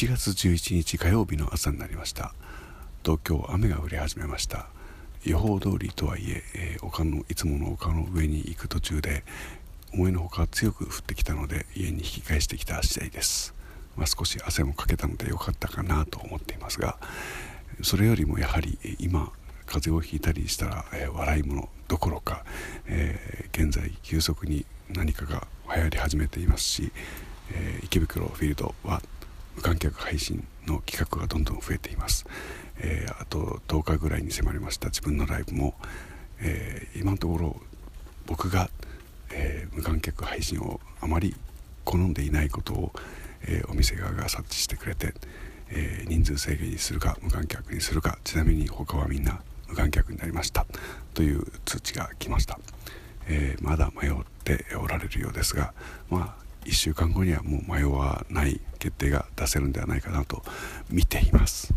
1月11日火曜日の朝になりました。東京雨が降り始めました。予報通りとはいええー、丘のいつもの丘の上に行く途中で思いのほか強く降ってきたので家に引き返してきた次第です、まあ、少し汗もかけたので良かったかなと思っていますがそれよりもやはり今風邪をひいたりしたら、えー、笑い物どころか、えー、現在急速に何かが流行り始めていますし、えー、池袋フィールドは無観客配信の企画がどんどん増えています、えー、あと10日ぐらいに迫りました。自分のライブも、えー、今のところ僕が、え無観客配信をあまり好んでいないことを、えお店側が察知してくれて、え人数制限にするか無観客にするかちなみに他はみんな無観客になりました。という通知が来ました、え、まだ迷っておられるようですがまあ1週間後にはもう迷わない決定が出せるんではないかなと見ています。